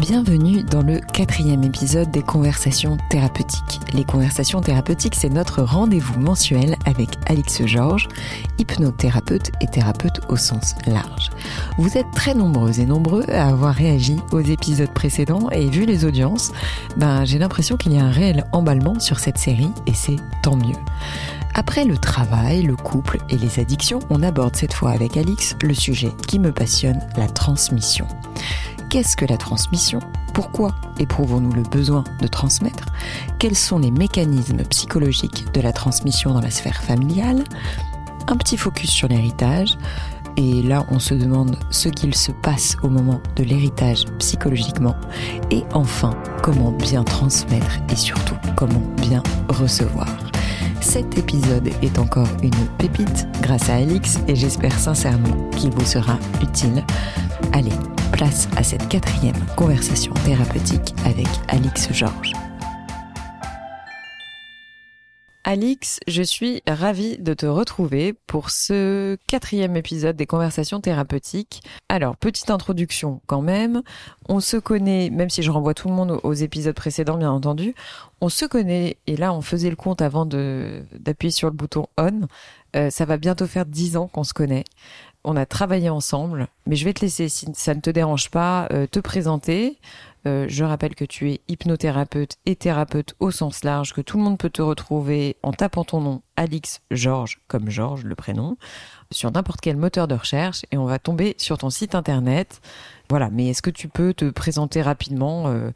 Bienvenue dans le quatrième épisode des conversations thérapeutiques. Les conversations thérapeutiques, c'est notre rendez-vous mensuel avec Alix Georges, hypnothérapeute et thérapeute au sens large. Vous êtes très nombreuses et nombreux à avoir réagi aux épisodes précédents et vu les audiences, ben, j'ai l'impression qu'il y a un réel emballement sur cette série et c'est tant mieux. Après le travail, le couple et les addictions, on aborde cette fois avec Alix le sujet qui me passionne, la transmission. Qu'est-ce que la transmission? Pourquoi éprouvons-nous le besoin de transmettre? Quels sont les mécanismes psychologiques de la transmission dans la sphère familiale? Un petit focus sur l'héritage. Et là, on se demande ce qu'il se passe au moment de l'héritage psychologiquement. Et enfin, comment bien transmettre et surtout comment bien recevoir. Cet épisode est encore une pépite grâce à Alix et j'espère sincèrement qu'il vous sera utile. Allez, place à cette quatrième conversation thérapeutique avec Alix Georges. Alix, je suis ravie de te retrouver pour ce quatrième épisode des conversations thérapeutiques. Alors, petite introduction quand même. On se connaît, même si je renvoie tout le monde aux épisodes précédents, bien entendu, on se connaît, et là on faisait le compte avant d'appuyer sur le bouton on. Euh, ça va bientôt faire dix ans qu'on se connaît on a travaillé ensemble, mais je vais te laisser, si ça ne te dérange pas, euh, te présenter. Euh, je rappelle que tu es hypnothérapeute et thérapeute au sens large, que tout le monde peut te retrouver en tapant ton nom, Alix Georges, comme Georges, le prénom, sur n'importe quel moteur de recherche, et on va tomber sur ton site internet. Voilà, mais est-ce que tu peux te présenter rapidement euh,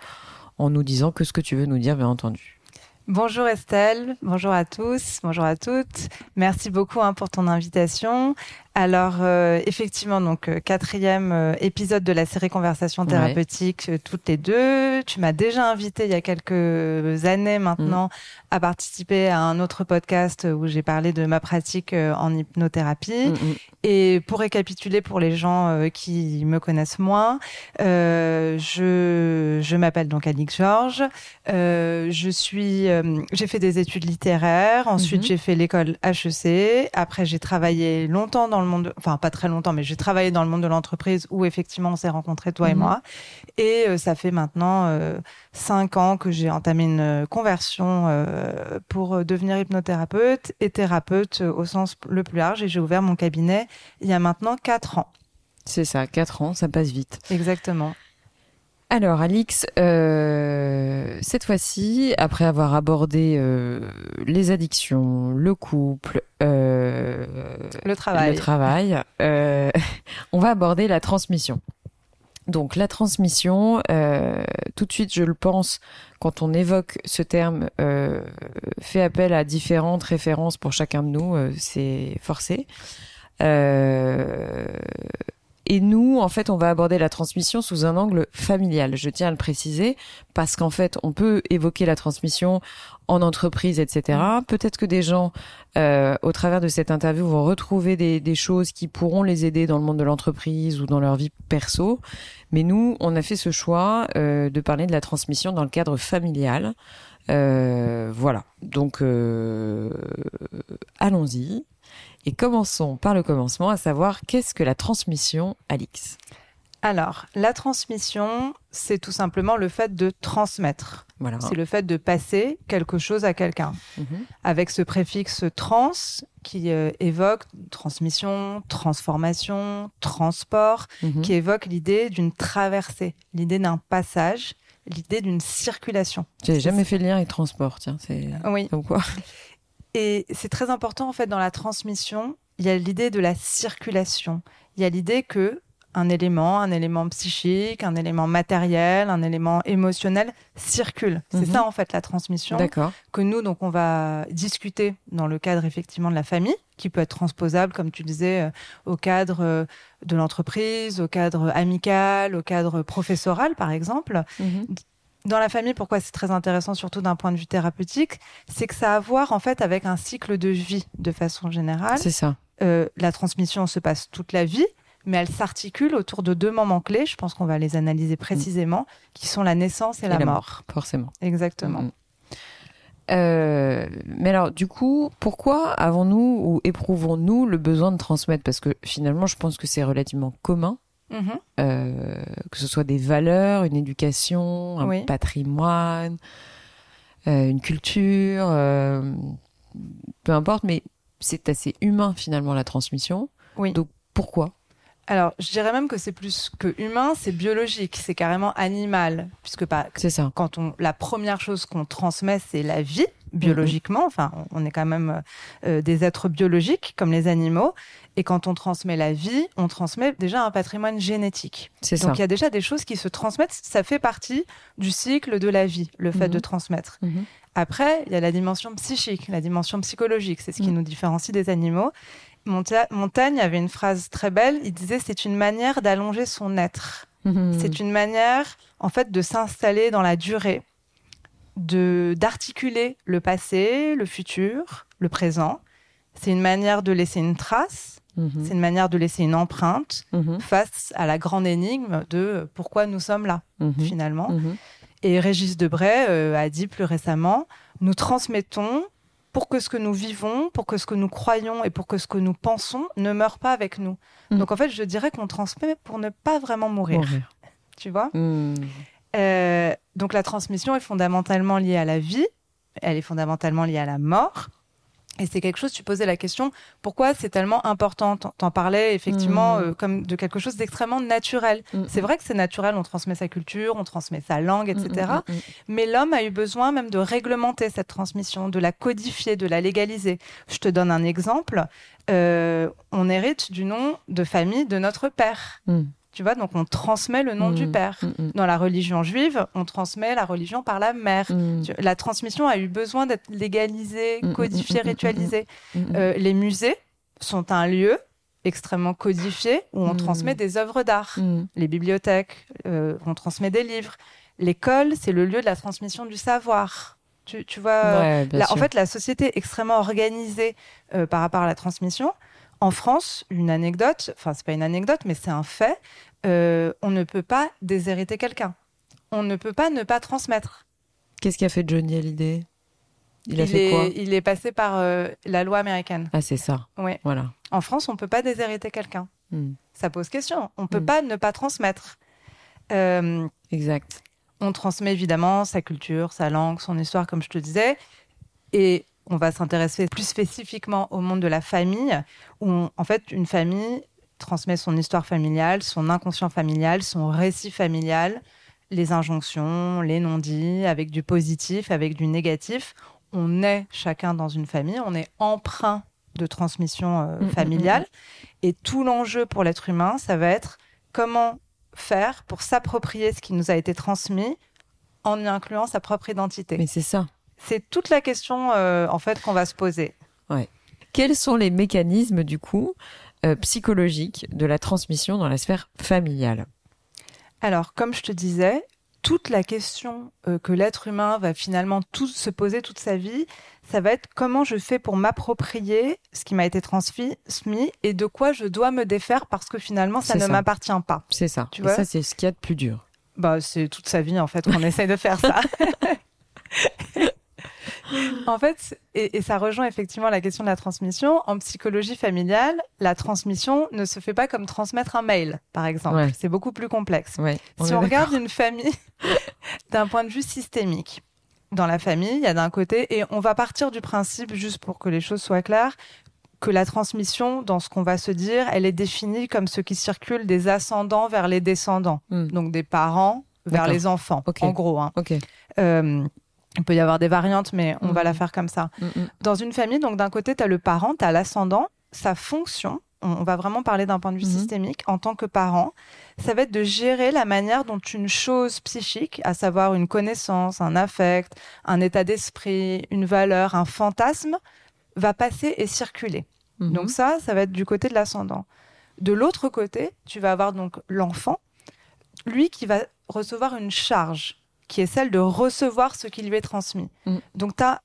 en nous disant que ce que tu veux nous dire, bien entendu? Bonjour Estelle, bonjour à tous, bonjour à toutes. Merci beaucoup hein, pour ton invitation. Alors euh, effectivement, donc euh, quatrième euh, épisode de la série Conversation thérapeutique toutes les deux. Tu m'as déjà invité il y a quelques années maintenant à participer à un autre podcast où j'ai parlé de ma pratique en hypnothérapie. Mm, mm. Et pour récapituler pour les gens qui me connaissent moins, je, je m'appelle donc Alix Georges. je suis, j'ai fait des études littéraires. Ensuite, mm-hmm. j'ai fait l'école HEC. Après, j'ai travaillé longtemps dans le monde, enfin pas très longtemps, mais j'ai travaillé dans le monde de l'entreprise où effectivement on s'est rencontrés toi et mhm. moi. Et euh, ça fait maintenant euh, cinq ans que j'ai entamé une euh, conversion pour devenir hypnothérapeute et thérapeute au sens le plus large. Et j'ai ouvert mon cabinet il y a maintenant quatre ans. C'est ça, quatre ans, ça passe vite. Exactement. Alors Alix, euh, cette fois-ci, après avoir abordé euh, les addictions, le couple, euh, le travail, le travail on va aborder la transmission. Donc la transmission, tout de suite, je le pense, quand on évoque ce terme, fait appel à différentes références pour chacun de nous, c'est forcé. Et nous, en fait, on va aborder la transmission sous un angle familial. Je tiens à le préciser parce qu'en fait, on peut évoquer la transmission en entreprise, etc. Mm. Peut-être que des gens, euh, au travers de cette interview, vont retrouver des, des, choses qui pourront les aider dans le monde de l'entreprise ou dans leur vie perso. Mais nous, on a fait ce choix euh, de parler de la transmission dans le cadre familial. Euh, voilà. Donc, euh, allons-y. Et commençons par le commencement, à savoir qu'est-ce que la transmission, Alix? Alors, la transmission, c'est tout simplement le fait de transmettre. Voilà. C'est le fait de passer quelque chose à quelqu'un. Mhm. Avec ce préfixe trans qui euh, évoque transmission, transformation, transport, mhm. qui évoque l'idée d'une traversée, l'idée d'un passage, l'idée d'une circulation. J'ai jamais fait le lien avec transport, tiens, c'est oui. comme quoi. Et c'est très important en fait dans la transmission. Il y a l'idée de la circulation. Il y a l'idée que un élément, un élément psychique, un élément matériel, un élément émotionnel circule. C'est Mhm. ça en fait la transmission D'accord. que nous donc on va discuter dans le cadre effectivement de la famille, qui peut être transposable comme tu disais euh, au cadre euh, de l'entreprise, au cadre amical, au cadre professoral par exemple. Mhm. Dans la famille, pourquoi c'est très intéressant, surtout d'un point de vue thérapeutique, c'est que ça a à voir en fait avec un cycle de vie de façon générale. C'est ça. Euh, la transmission se passe toute la vie, mais elle s'articule autour de deux moments clés. Je pense qu'on va les analyser précisément, qui sont la naissance et, la, la mort. Forcément. Exactement. Mhm. Euh, mais alors, du coup, pourquoi avons-nous ou éprouvons-nous le besoin de transmettre? Parce que finalement, je pense que c'est relativement commun, Mhm. euh, que ce soit des valeurs, une éducation, un Oui. patrimoine, euh, une culture, euh, peu importe, mais c'est assez humain finalement la transmission. Oui. Donc pourquoi? Alors, je dirais même que c'est plus que humain, c'est biologique, c'est carrément animal, puisque pas, C'est ça. quand on, la première chose qu'on transmet, c'est la vie, biologiquement. Enfin, on est quand même euh, des êtres biologiques, comme les animaux. Et quand on transmet la vie, on transmet déjà un patrimoine génétique. C'est. Donc, il y a déjà des choses qui se transmettent. Ça fait partie du cycle de la vie, le fait de transmettre. Mhm. Après, il y a la dimension psychique, la dimension psychologique. C'est ce qui Mm. nous différencie des animaux. Monta- Montaigne avait une phrase très belle. Il disait c'est une manière d'allonger son être. C'est une manière, en fait, de s'installer dans la durée, de d'articuler le passé, le futur, le présent. C'est une manière de laisser une trace. Mhm. C'est une manière de laisser une empreinte Mhm. face à la grande énigme de pourquoi nous sommes là Mhm. finalement. Et Régis Debray euh, a dit plus récemment, nous transmettons pour que ce que nous vivons, pour que ce que nous croyons et pour que ce que nous pensons ne meure pas avec nous. Donc en fait, je dirais qu'on transmet pour ne pas vraiment mourir, Mourir. tu vois? Euh, Donc la transmission est fondamentalement liée à la vie, elle est fondamentalement liée à la mort. Et c'est quelque chose, tu posais la question, pourquoi c'est tellement important? T'en parlais effectivement Mm. euh, comme de quelque chose d'extrêmement naturel. Mhm. C'est vrai que c'est naturel, on transmet sa culture, on transmet sa langue, etc. Mais l'homme a eu besoin même de réglementer cette transmission, de la codifier, de la légaliser. Je te donne un exemple. Euh, on hérite du nom de famille de notre père. Tu vois, donc on transmet le nom du Mhm. père. Mhm. Dans la religion juive, on transmet la religion par la mère. La transmission a eu besoin d'être légalisée, codifiée, ritualisée. Euh, les musées sont un lieu extrêmement codifié où on transmet des œuvres d'art les bibliothèques, euh, on transmet des livres. L'école, c'est le lieu de la transmission du savoir. Tu, tu vois, Ouais, là, en fait, la société est extrêmement organisée euh, par rapport à la transmission. En France, une anecdote, enfin, c'est pas une anecdote, mais c'est un fait, euh, on ne peut pas déshériter quelqu'un. On ne peut pas ne pas transmettre. Qu'est-ce qu'a fait Johnny Hallyday? Il a fait est, quoi? il est passé par euh, la loi américaine. Ah, c'est ça. Ouais. Voilà. En France, on peut pas déshériter quelqu'un. Mhm. Ça pose question. On peut Mm. pas ne pas transmettre. Euh, Exact. On transmet évidemment sa culture, sa langue, son histoire, comme je te disais. Et on va s'intéresser plus spécifiquement au monde de la famille, où on- en fait une famille transmet son histoire familiale, son inconscient familial, son récit familial, les injonctions, les non-dits, avec du positif, avec du négatif. On est chacun dans une famille, on est emprunt de transmission euh, Mm, mm, familiale. Et tout l'enjeu pour l'être humain, ça va être comment faire pour s'approprier ce qui nous a été transmis en y incluant sa propre identité. Mais c'est ça. C'est toute la question euh, en fait qu'on va se poser. Quels sont les mécanismes, du coup, euh, psychologiques de la transmission dans la sphère familiale? Alors, comme je te disais, toute la question euh, que l'être humain va finalement tout se poser toute sa vie, ça va être comment je fais pour m'approprier ce qui m'a été transmis et de quoi je dois me défaire parce que finalement ça ne m'appartient pas. C'est ça. Tu Et vois? ça, c'est ce qu'il y a de plus dur. Bah, c'est toute sa vie en fait qu'on essaye de faire ça. en fait, et, et ça rejoint effectivement la question de la transmission. En psychologie familiale, la transmission ne se fait pas comme transmettre un mail, par exemple. Ouais. C'est beaucoup plus complexe. Ouais. si on regarde une famille d'un point de vue systémique, dans la famille, il y a d'un côté, et on va partir du principe, juste pour que les choses soient claires, que la transmission, dans ce qu'on va se dire, elle est définie comme ce qui circule des ascendants vers les descendants, Hmm. donc des parents vers les enfants, en gros. hein. Euh, il peut y avoir des variantes, mais on va la faire comme ça. Dans une famille, donc d'un côté, tu as le parent, tu as l'ascendant. Sa fonction, on, va vraiment parler d'un point de vue Mhm. systémique, en tant que parent, ça va être de gérer la manière dont une chose psychique, à savoir une connaissance, un affect, un état d'esprit, une valeur, un fantasme, va passer et circuler. Mhm. Donc ça, ça va être du côté de l'ascendant. De l'autre côté, tu vas avoir donc l'enfant, lui qui va recevoir une charge, qui est celle de recevoir ce qui lui est transmis. Mm. Donc tu as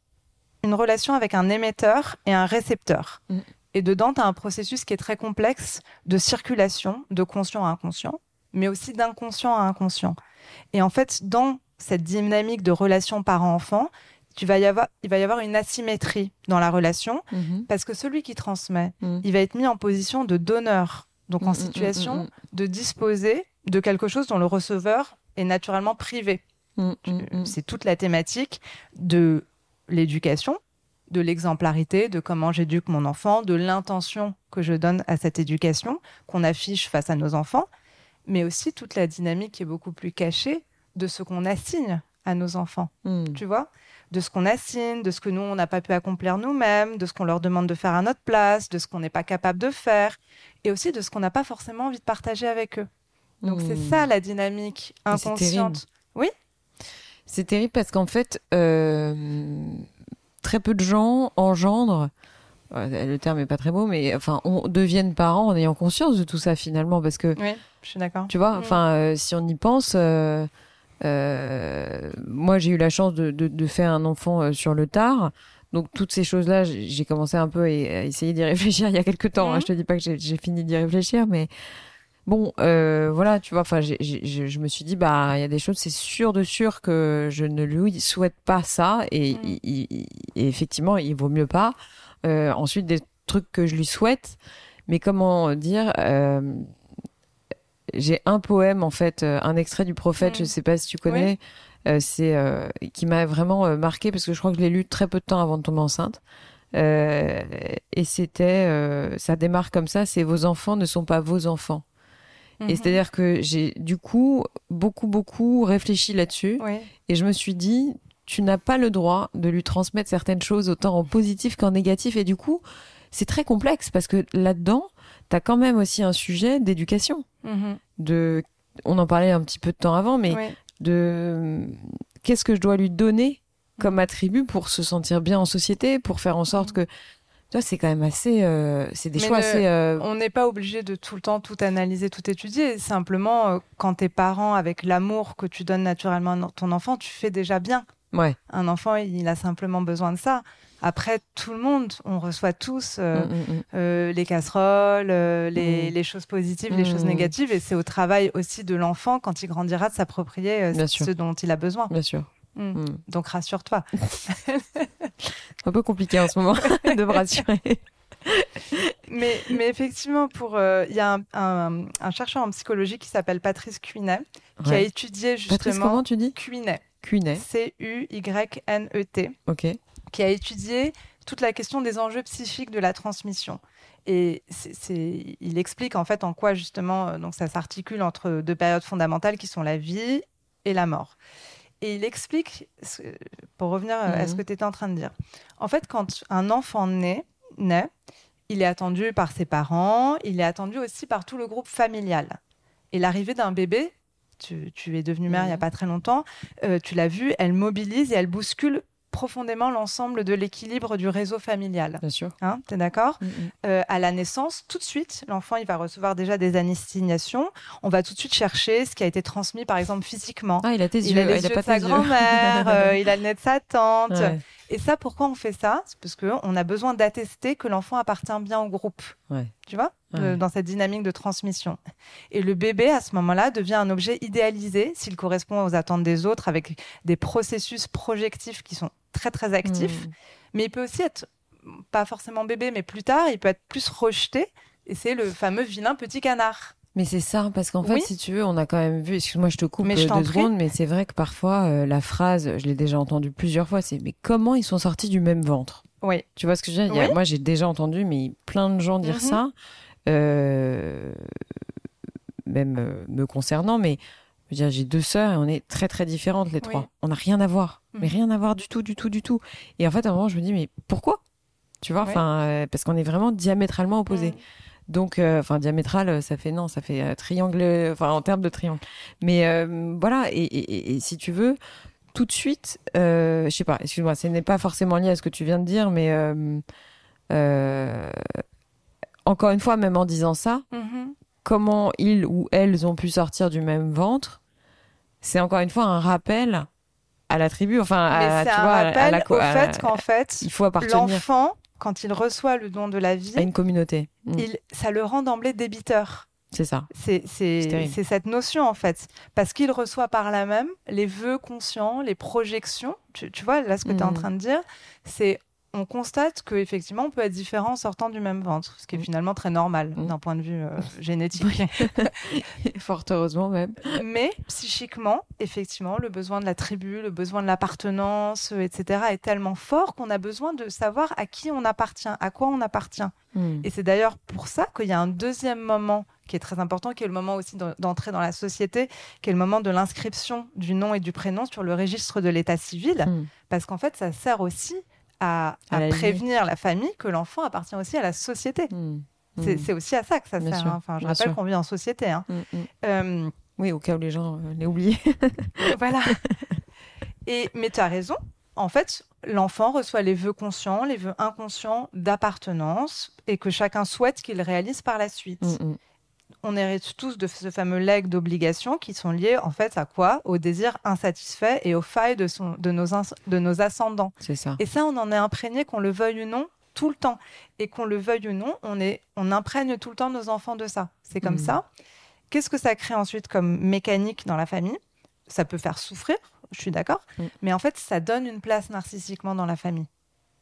une relation avec un émetteur et un récepteur. Mm. Et dedans, tu as un processus qui est très complexe de circulation, de conscient à inconscient, mais aussi d'inconscient à inconscient. Et en fait, dans cette dynamique de relation parent-enfant, tu vas y avoir, il va y avoir une asymétrie dans la relation Mhm. parce que celui qui transmet, Mm. il va être mis en position de donneur, donc en situation de disposer de quelque chose dont le receveur est naturellement privé. Mm, mm, mm. C'est toute la thématique de l'éducation, de l'exemplarité, de comment j'éduque mon enfant, de l'intention que je donne à cette éducation, qu'on affiche face à nos enfants, mais aussi toute la dynamique qui est beaucoup plus cachée de ce qu'on assigne à nos enfants tu vois, de ce qu'on assigne, de ce que nous, on n'a pas pu accomplir nous-mêmes, de ce qu'on leur demande de faire à notre place, de ce qu'on n'est pas capable de faire, et aussi de ce qu'on n'a pas forcément envie de partager avec eux. Donc c'est ça la dynamique inconsciente. C'est terrible parce qu'en fait, euh, très peu de gens engendrent. euh, Le terme est pas très beau, mais enfin, on deviennent parents en ayant conscience de tout ça finalement, parce que Oui, je suis d'accord. tu vois, Mm. enfin, euh, si on y pense, euh, moi j'ai eu la chance de, de, de faire un enfant sur le tard. Donc toutes ces choses-là, j'ai commencé un peu à, essayer d'y réfléchir il y a quelques temps. hein. Mhm. Je te dis pas que j'ai j'ai fini d'y réfléchir, mais bon, euh, voilà, tu vois. Enfin, je me suis dit, bah, il y a des choses, c'est sûr de sûr que je ne lui souhaite pas ça, et, il- il- il- et effectivement, il vaut mieux pas. Euh, ensuite, des trucs que je lui souhaite, mais comment dire euh, J'ai un poème en fait, un extrait du prophète, je sais pas si tu connais, c'est qui m'a vraiment marqué parce que je crois que je l'ai lu très peu de temps avant de tomber enceinte. Euh, et c'était, euh, ça démarre comme ça, c'est vos enfants ne sont pas vos enfants. Mhm. Et c'est-à-dire que j'ai du coup beaucoup beaucoup réfléchi là-dessus Oui, et je me suis dit tu n'as pas le droit de lui transmettre certaines choses autant en positif qu'en négatif et du coup c'est très complexe parce que là-dedans tu as quand même aussi un sujet d'éducation Mhm. de on en parlait un petit peu de temps avant mais Oui. de qu'est-ce que je dois lui donner comme attribut pour se sentir bien en société pour faire en sorte que tu vois c'est quand même assez euh, c'est des Mais choix le- assez euh, On n'est pas obligé de tout le temps tout analyser, tout étudier. Simplement, euh, quand t'es parent, avec l'amour que tu donnes naturellement à ton enfant, tu fais déjà bien. ouais Un enfant, il a simplement besoin de ça. Après, tout le monde, on reçoit tous euh, Mm, mm, mm. euh, les casseroles, euh, les, les choses positives, les choses négatives. Et c'est au travail aussi de l'enfant, quand il grandira, de s'approprier ce dont il a besoin. bien sûr Mm. Mm. Donc rassure-toi. un peu compliqué en ce moment de me rassurer Mais, mais effectivement, pour euh, il y a un, un- un chercheur en psychologie qui s'appelle Patrice Cuinet, qui a étudié Patrice justement comment tu dis? Cuinet, Cuinet C-U-Y-N-E-T, ok qui a étudié toute la question des enjeux psychiques de la transmission. Et il explique en fait en quoi justement euh, donc ça s'articule entre deux périodes fondamentales qui sont la vie et la mort. Et il explique, ce- pour revenir à ce Mhm. que tu étais en train de dire, en fait quand un enfant naît, naît, il est attendu par ses parents, il est attendu aussi par tout le groupe familial. Et l'arrivée d'un bébé, tu, tu es devenue mère il n'y a Mhm. pas très longtemps, euh, tu l'as vu, elle mobilise et elle bouscule profondément l'ensemble de l'équilibre du réseau familial. bien sûr Hein, T'es d'accord Mm, mm. Euh, À la naissance, tout de suite, l'enfant il va recevoir déjà des annestignations. On va tout de suite chercher ce qui a été transmis, par exemple physiquement. ah il a tes il yeux a les Ah, yeux a pas de sa grand-mère, euh, il a le nez de sa tante. Ouais. Et ça, pourquoi on fait ça? C'est parce qu'on a besoin d'attester que l'enfant appartient bien au groupe. Ouais. Tu vois Ouais. Euh, Dans cette dynamique de transmission. Et le bébé, à ce moment-là, devient un objet idéalisé s'il correspond aux attentes des autres avec des processus projectifs qui sont très, très actifs. Mm. Mais il peut aussi être, pas forcément bébé, mais plus tard, il peut être plus rejeté. Et c'est le fameux vilain petit canard. Mais c'est ça, parce qu'en fait, Oui. si tu veux, on a quand même vu, excuse-moi, je te coupe Mais je euh, deux secondes, mais c'est vrai que parfois, euh, la phrase, je l'ai déjà entendue plusieurs fois, c'est mais comment ils sont sortis du même ventre? Oui. Tu vois ce que je veux dire? A-. Moi, j'ai déjà entendu, mais plein de gens dire Mhm. ça, euh, même euh, me concernant, mais j'ai deux sœurs et on est très très différentes les trois. On n'a rien à voir, mais Mhm. rien à voir du tout, du tout, du tout. Et en fait, à un moment, je me dis mais pourquoi? Tu vois, euh, parce qu'on est vraiment diamétralement opposés. Mm. Donc, euh, enfin, diamétral, ça fait non, ça fait euh, triangle, enfin, en termes de triangle. Mais voilà, et, et, et, si tu veux, tout de suite, je sais pas, excuse-moi, ce n'est pas forcément lié à ce que tu viens de dire, mais encore une fois, même en disant ça, mm-hmm. comment ils ou elles ont pu sortir du même ventre, c'est encore une fois un rappel à la tribu, enfin, à, tu vois, à la, au fait qu'en fait, il faut appartenir. L'enfant quand il reçoit le don de la vie, à une communauté, mm. il, ça le rend d'emblée débiteur. C'est ça. C'est cette notion en fait, parce qu'il reçoit par là même les vœux conscients, les projections. Tu, vois là ce que tu es en mm. train de dire, c'est on constate qu'effectivement, on peut être différent en sortant du même ventre, ce qui est mm. finalement très normal mm. d'un point de vue euh, génétique. Fort heureusement même. Mais psychiquement, effectivement, le besoin de la tribu, le besoin de l'appartenance, euh, etc., est tellement fort qu'on a besoin de savoir à qui on appartient, à quoi on appartient. Mm. Et c'est d'ailleurs pour ça qu'il y a un deuxième moment qui est très important, qui est le moment aussi d'entrer dans la société, qui est le moment de l'inscription du nom et du prénom sur le registre de l'état civil, parce qu'en fait, ça sert aussi à, prévenir la famille que l'enfant appartient aussi à la société. Hmm. Hmm. C'est aussi à ça que ça sert. Hein. Enfin, je rappelle qu'on vit en société. Hein. Hmm, euh, oui, au cas où les gens euh, l'aient oublié. voilà. Et, mais tu as raison. En fait, l'enfant reçoit les vœux conscients, les vœux inconscients d'appartenance et que chacun souhaite qu'il réalise par la suite on hérite tous de ce fameux leg d'obligations qui sont liés en fait à quoi? Au désir insatisfait et aux failles de, de, nos, de nos ascendants. C'est ça. Et ça, on en est imprégné, qu'on le veuille ou non, tout le temps. Et qu'on le veuille ou non, on, est, on imprègne tout le temps nos enfants de ça. C'est comme mm. ça. Qu'est-ce que ça crée ensuite comme mécanique dans la famille? Ça peut faire souffrir, je suis d'accord, mm. mais en fait, ça donne une place narcissiquement dans la famille.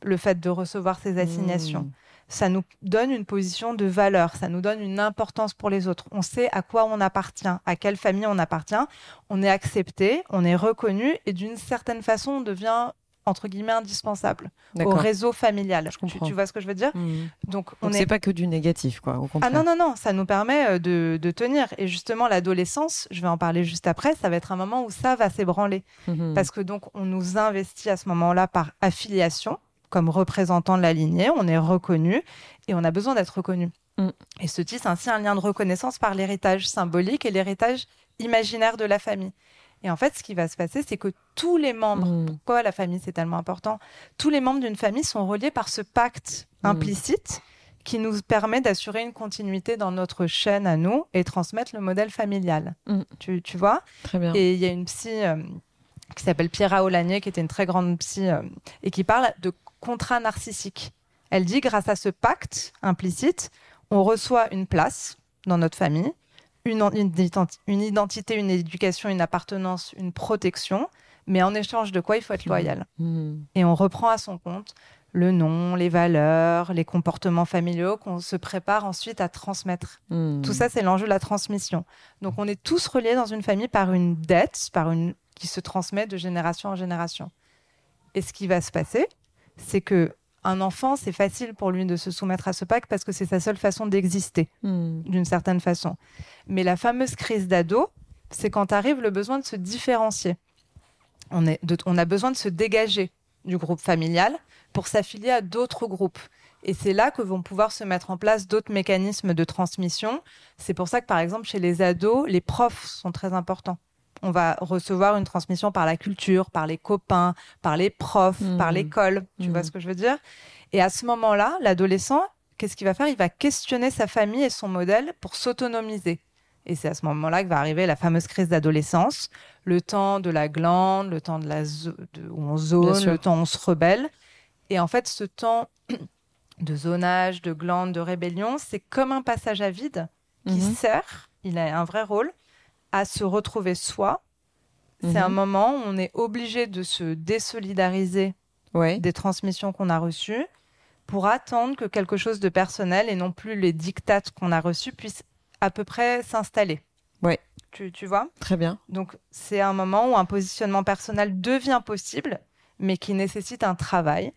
Le fait de recevoir ces assignations. Mm ça nous donne une position de valeur, ça nous donne une importance pour les autres. On sait à quoi on appartient, à quelle famille on appartient. On est accepté, on est reconnu et d'une certaine façon, on devient entre guillemets indispensable au réseau familial. Tu, tu, vois ce que je veux dire? Mmh. Donc, on n'est pas que du négatif, quoi. Au ah non non non, ça nous permet euh, de, de tenir. Et justement, l'adolescence, je vais en parler juste après, ça va être un moment où ça va s'ébranler mmh. parce que donc on nous investit à ce moment-là par affiliation comme représentant de la lignée, on est reconnu et on a besoin d'être reconnu. Mm. Et ce tisse ainsi un lien de reconnaissance par l'héritage symbolique et l'héritage imaginaire de la famille. Et en fait, ce qui va se passer, c'est que tous les membres, mm. pourquoi la famille c'est tellement important, tous les membres d'une famille sont reliés par ce pacte mm. implicite qui nous permet d'assurer une continuité dans notre chaîne à nous et transmettre le modèle familial. Tu, tu, vois? Très bien. Et il y a une psy euh, qui s'appelle Pierre Olanier, qui était une très grande psy, euh, et qui parle de contrat narcissique. Elle dit, grâce à ce pacte implicite, on reçoit une place dans notre famille, une, une, identité, une éducation, une appartenance, une protection, mais en échange de quoi il faut être loyal. Mmh. Et on reprend à son compte le nom, les valeurs, les comportements familiaux qu'on se prépare ensuite à transmettre. Mmh. Tout ça, c'est l'enjeu de la transmission. Donc, on est tous reliés dans une famille par une dette, par une qui se transmet de génération en génération. Et ce qui va se passer, c'est que un enfant, c'est facile pour lui de se soumettre à ce pacte parce que c'est sa seule façon d'exister, hmm. d'une certaine façon. Mais la fameuse crise d'ado, c'est quand arrive le besoin de se différencier. On, est on a besoin de se dégager du groupe familial pour s'affilier à d'autres groupes. Et c'est là que vont pouvoir se mettre en place d'autres mécanismes de transmission. C'est pour ça que, par exemple, chez les ados, les profs sont très importants on va recevoir une transmission par la culture, par les copains, par les profs, par mmh. l'école. Tu vois mmh. ce que je veux dire? Et à ce moment-là, l'adolescent, qu'est-ce qu'il va faire? Il va questionner sa famille et son modèle pour s'autonomiser. Et c'est à ce moment-là que va arriver la fameuse crise d'adolescence, le temps de la glande, le temps de la où on zone, le temps où on se rebelle. Et en fait, ce temps de zonage, de glande, de rébellion, c'est comme un passage à vide qui mmh. sert, il a un vrai rôle, à se retrouver soi. C'est un mhm. moment où on est obligé de se désolidariser des transmissions qu'on a reçues pour attendre que quelque chose de personnel et non plus les dictates qu'on a reçus puissent à peu près s'installer. Ouais. Tu, tu, vois? Très bien. Donc, c'est un moment où un positionnement personnel devient possible, mais qui nécessite un travail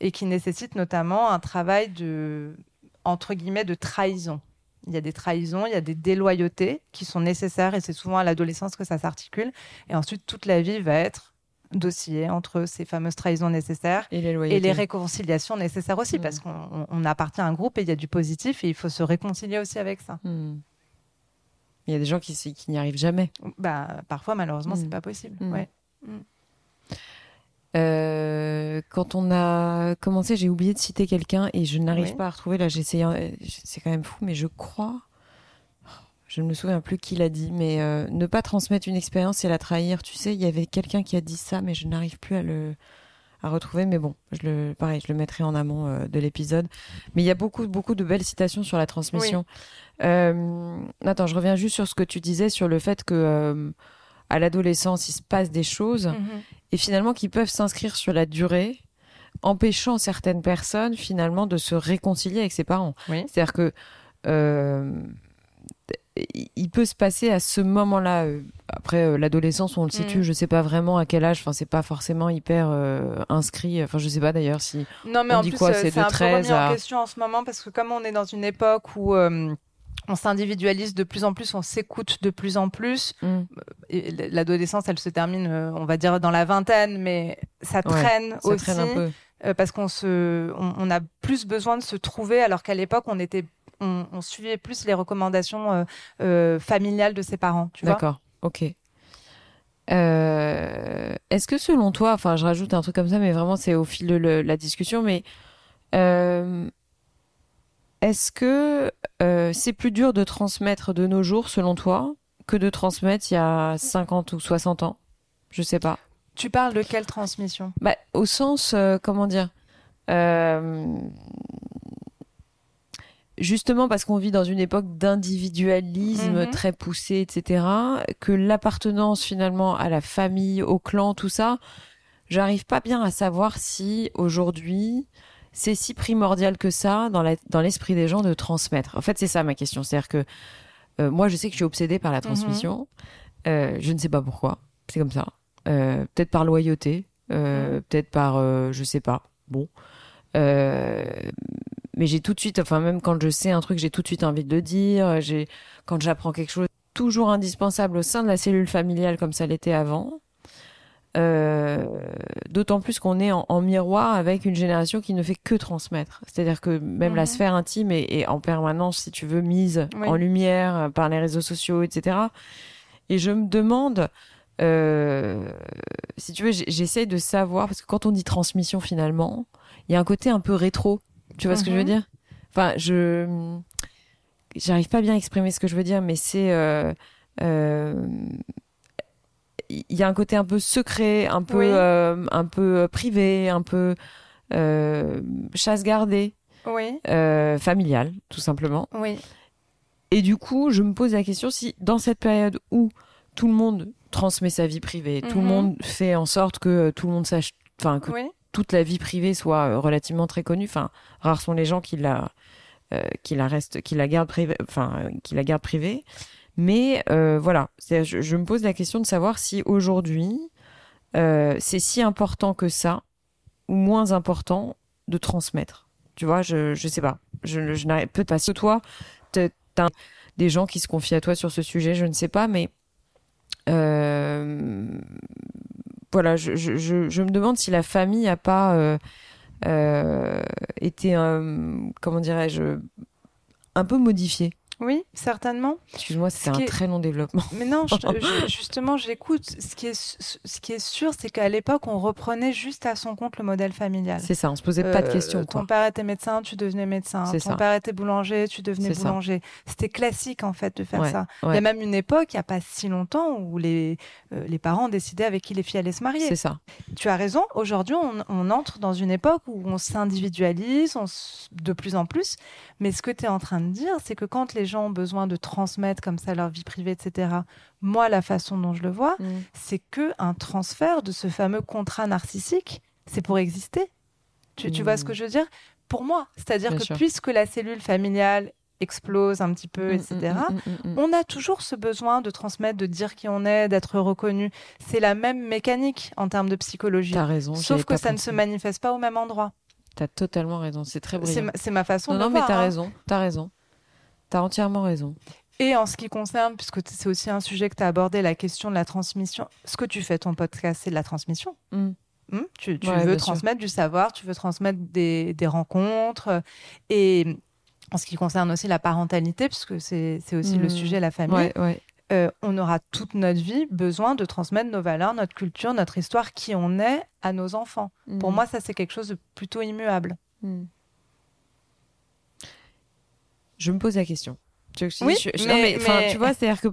et qui nécessite notamment un travail de, entre guillemets, de trahison il y a des trahisons, il y a des déloyautés qui sont nécessaires et c'est souvent à l'adolescence que ça s'articule. Et ensuite, toute la vie va être d'osciller entre ces fameuses trahisons nécessaires et les, et les réconciliations nécessaires aussi, Mm. parce qu'on on appartient à un groupe et il y a du positif et il faut se réconcilier aussi avec ça. Hmm. Il y a des gens qui, n'y arrivent jamais. Bah, parfois, malheureusement, Mm. c'est pas possible. Mm. Ouais. Euh, quand on a commencé, j'ai oublié de citer quelqu'un et je n'arrive pas à retrouver. Là, essayé. euh, C'est quand même fou, mais je crois. Je ne me souviens plus qui l'a dit, mais euh, ne pas transmettre une expérience, c'est la trahir. Tu sais, il y avait quelqu'un qui a dit ça, mais je n'arrive plus à le à retrouver. Mais bon, je le, pareil, je le mettrai en amont euh, de l'épisode. Mais il y a beaucoup, beaucoup de belles citations sur la transmission. Euh, attends, je reviens juste sur ce que tu disais sur le fait que euh, à l'adolescence, il se passe des choses Mhm. Et finalement qui peuvent s'inscrire sur la durée, empêchant certaines personnes finalement de se réconcilier avec ses parents. Oui. C'est-à-dire que euh, il peut se passer à ce moment-là. euh, Après euh, l'adolescence, on le situe, Mm. je sais pas vraiment à quel âge. Enfin, c'est pas forcément hyper inscrit. Enfin, je sais pas d'ailleurs si. Non, mais On en dit plus, quoi, c'est de un peu remis 13 à- en question en ce moment parce que comme on est dans une époque où on s'individualise de plus en plus, on s'écoute de plus en plus. Mm. Et l'adolescence, elle se termine, euh, on va dire, dans la vingtaine, mais ça Ouais, traîne Ça aussi traîne un peu. euh, parce qu'on se, on, on a plus besoin de se trouver, alors qu'à l'époque, on était, on, on suivait plus les recommandations euh, euh, familiales de ses parents. D'accord. Ok. Euh, Est-ce que selon toi, enfin, je rajoute un truc comme ça, mais vraiment c'est au fil de le- la discussion, mais euh, est-ce que euh, c'est plus dur de transmettre de nos jours, selon toi, que de transmettre il y a 50 ou 60 ans? Je sais pas. Tu parles de quelle transmission? Bah, au sens, euh, comment dire euh, Justement parce qu'on vit dans une époque d'individualisme Mhm. très poussé, etc., que l'appartenance finalement à la famille, au clan, tout ça, j'arrive pas bien à savoir si aujourd'hui c'est si primordial que ça dans la- dans l'esprit des gens de transmettre. En fait, c'est ça ma question. C'est-à-dire que euh, moi, je sais que je suis obsédée par la transmission. Euh, je ne sais pas pourquoi. C'est comme ça. Euh, peut-être par loyauté, euh, peut-être par, je sais pas. Bon. Mais j'ai tout de suite, enfin même quand je sais un truc, j'ai tout de suite envie de le dire. J'ai, quand j'apprends quelque chose, toujours indispensable au sein de la cellule familiale comme ça l'était avant. Euh, D'autant plus qu'on est en, en miroir avec une génération qui ne fait que transmettre. C'est-à-dire que même la Mhm. sphère intime est, est en permanence, si tu veux, mise Oui. en lumière euh, par les réseaux sociaux, etc. Et je me demande, euh, si tu veux, j- j'essaye de savoir, parce que quand on dit transmission finalement, il y a un côté un peu rétro. Tu vois ce que je veux Mhm. dire? Enfin, je j'arrive pas bien à exprimer ce que je veux dire, mais c'est euh, euh, il y a un côté un peu secret, un peu Oui. euh, un peu euh, privé, un peu euh, chasse gardée, Oui, euh, familiale, tout simplement. oui. Et du coup, je me pose la question si dans cette période où tout le monde transmet sa vie privée, tout le Mhm. monde fait en sorte que tout le monde sache, enfin que Oui, toute la vie privée soit relativement très connue. Enfin, rares sont les gens qui la, qui la restent, qui la privée, enfin, qui la gardent privée. Mais euh, voilà, je, je me pose la question de savoir si aujourd'hui euh, c'est si important que ça ou moins important de transmettre. Tu vois, je je sais pas. Je, je n'arrive peut-être pas. Si toi, t'as des gens qui se confient à toi sur ce sujet, je ne sais pas, mais euh, voilà, je, je, me demande si la famille a pas été, comment dirais-je, un peu modifiée. Oui, certainement. Excuse-moi, c'est Ce un est- très long développement. Mais non, je- je- justement, j'écoute. Ce qui est, ce qui est sûr, c'est qu'à l'époque, on reprenait juste à son compte le modèle familial. C'est ça, on se posait pas de Euh, questions. Ton Quoi. père était médecin, tu devenais médecin. Ton ça. père était boulanger, tu devenais boulanger. C'était classique en fait de faire Ouais, ça. Il y a même une époque, il n'y a pas si longtemps, où les, euh, les parents décidaient avec qui les filles allaient se marier. C'est ça. Tu as raison. Aujourd'hui, on, on entre dans une époque où on s'individualise on de plus en plus. Mais ce que tu es en train de dire, c'est que quand les gens ont besoin de transmettre comme ça leur vie privée, etc., moi, la façon dont je le vois, c'est que un transfert de ce fameux contrat narcissique, c'est pour exister. Tu, tu vois ce que je veux dire? Pour moi, c'est-à-dire que sûr. puisque la cellule familiale explose un petit peu, Mm, etc., mm, mm, mm, mm. on a toujours ce besoin de transmettre, de dire qui on est, d'être reconnu. C'est la même mécanique en termes de psychologie. T'as raison. Sauf que ça ne se manifeste pas au même endroit. T'as totalement raison. C'est très brillant. c'est ma façon Non, de non, le mais voir, t'as hein. raison. T'as raison. T'as entièrement raison. Et en ce qui concerne, puisque c'est aussi un sujet que tu as abordé, la question de la transmission, ce que tu fais ton podcast, c'est de la transmission. Mm. Hmm tu, tu veux transmettre du savoir, tu veux transmettre des, des, rencontres. Et en ce qui concerne aussi la parentalité, puisque c'est aussi le Mm. sujet, la famille, Ouais, ouais. euh, on aura toute notre vie besoin de transmettre nos valeurs, notre culture, notre histoire, qui on est à nos enfants. Pour Mm. moi, ça, c'est quelque chose de plutôt immuable. Je me pose la question. Tu je- Oui, je- je- mais- non, mais, enfin, mais- tu vois, c'est-à-dire que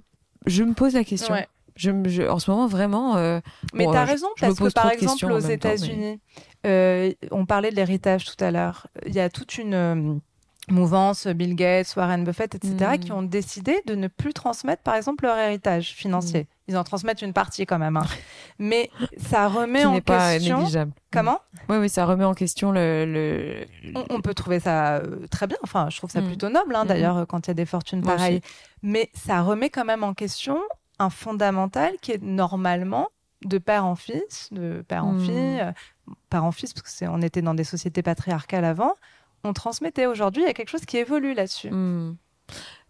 je me pose la question. Ouais. Je, me- je- en ce moment, vraiment. euh, Mais bon, tu as euh, raison, je parce que par exemple, aux mais- États-Unis, euh, on parlait de l'héritage tout à l'heure. Il y a toute une mouvance, Bill Gates, Warren Buffett, etc., Mm. qui ont décidé de ne plus transmettre, par exemple, leur héritage financier. Mm. Ils en transmettent une partie quand même. hein. Mais ça remet qui en n'est pas question. négligeable. Comment Oui, oui, ça remet en question le. le... on, on peut trouver ça euh, très bien. Enfin, je trouve ça Mm. plutôt noble, hein, Mm. d'ailleurs, euh, quand il y a des fortunes Moi pareilles. aussi. Mais ça remet quand même en question un fondamental qui est normalement de père en fils, de père en Mm. fille, euh, père en fils, parce que c'est, on était dans des sociétés patriarcales avant. On transmettait. Aujourd'hui, il y a quelque chose qui évolue là-dessus.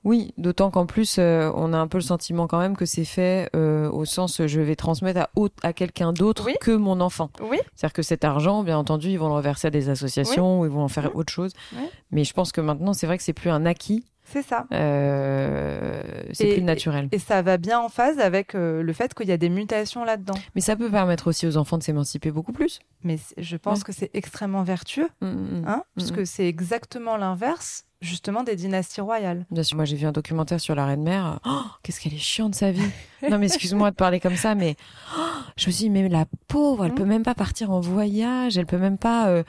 Oui, d'autant qu'en plus, euh, on a un peu le sentiment quand même que c'est fait euh, au sens je vais transmettre à, à quelqu'un d'autre Oui. que mon enfant. Oui, C'est-à-dire que cet argent, bien entendu, ils vont le reverser à des associations ou ils vont en faire autre chose. Oui. Mais je pense que maintenant, c'est vrai que c'est plus un acquis, c'est ça. euh, c'est plus naturel. Et ça va bien en phase avec euh, le fait qu'il y a des mutations là-dedans. Mais ça peut permettre aussi aux enfants de s'émanciper beaucoup plus. Mais je pense Ouais. que c'est extrêmement vertueux, Hmm, hmm, hmm. hein, puisque c'est exactement l'inverse, justement, des dynasties royales. Bien sûr, moi j'ai vu un documentaire sur la reine mère. Oh, qu'est-ce qu'elle est chiante sa vie. non mais excuse-moi de parler comme ça, mais oh, je me suis dit mais la pauvre, elle Mm. peut même pas partir en voyage, elle peut même pas euh,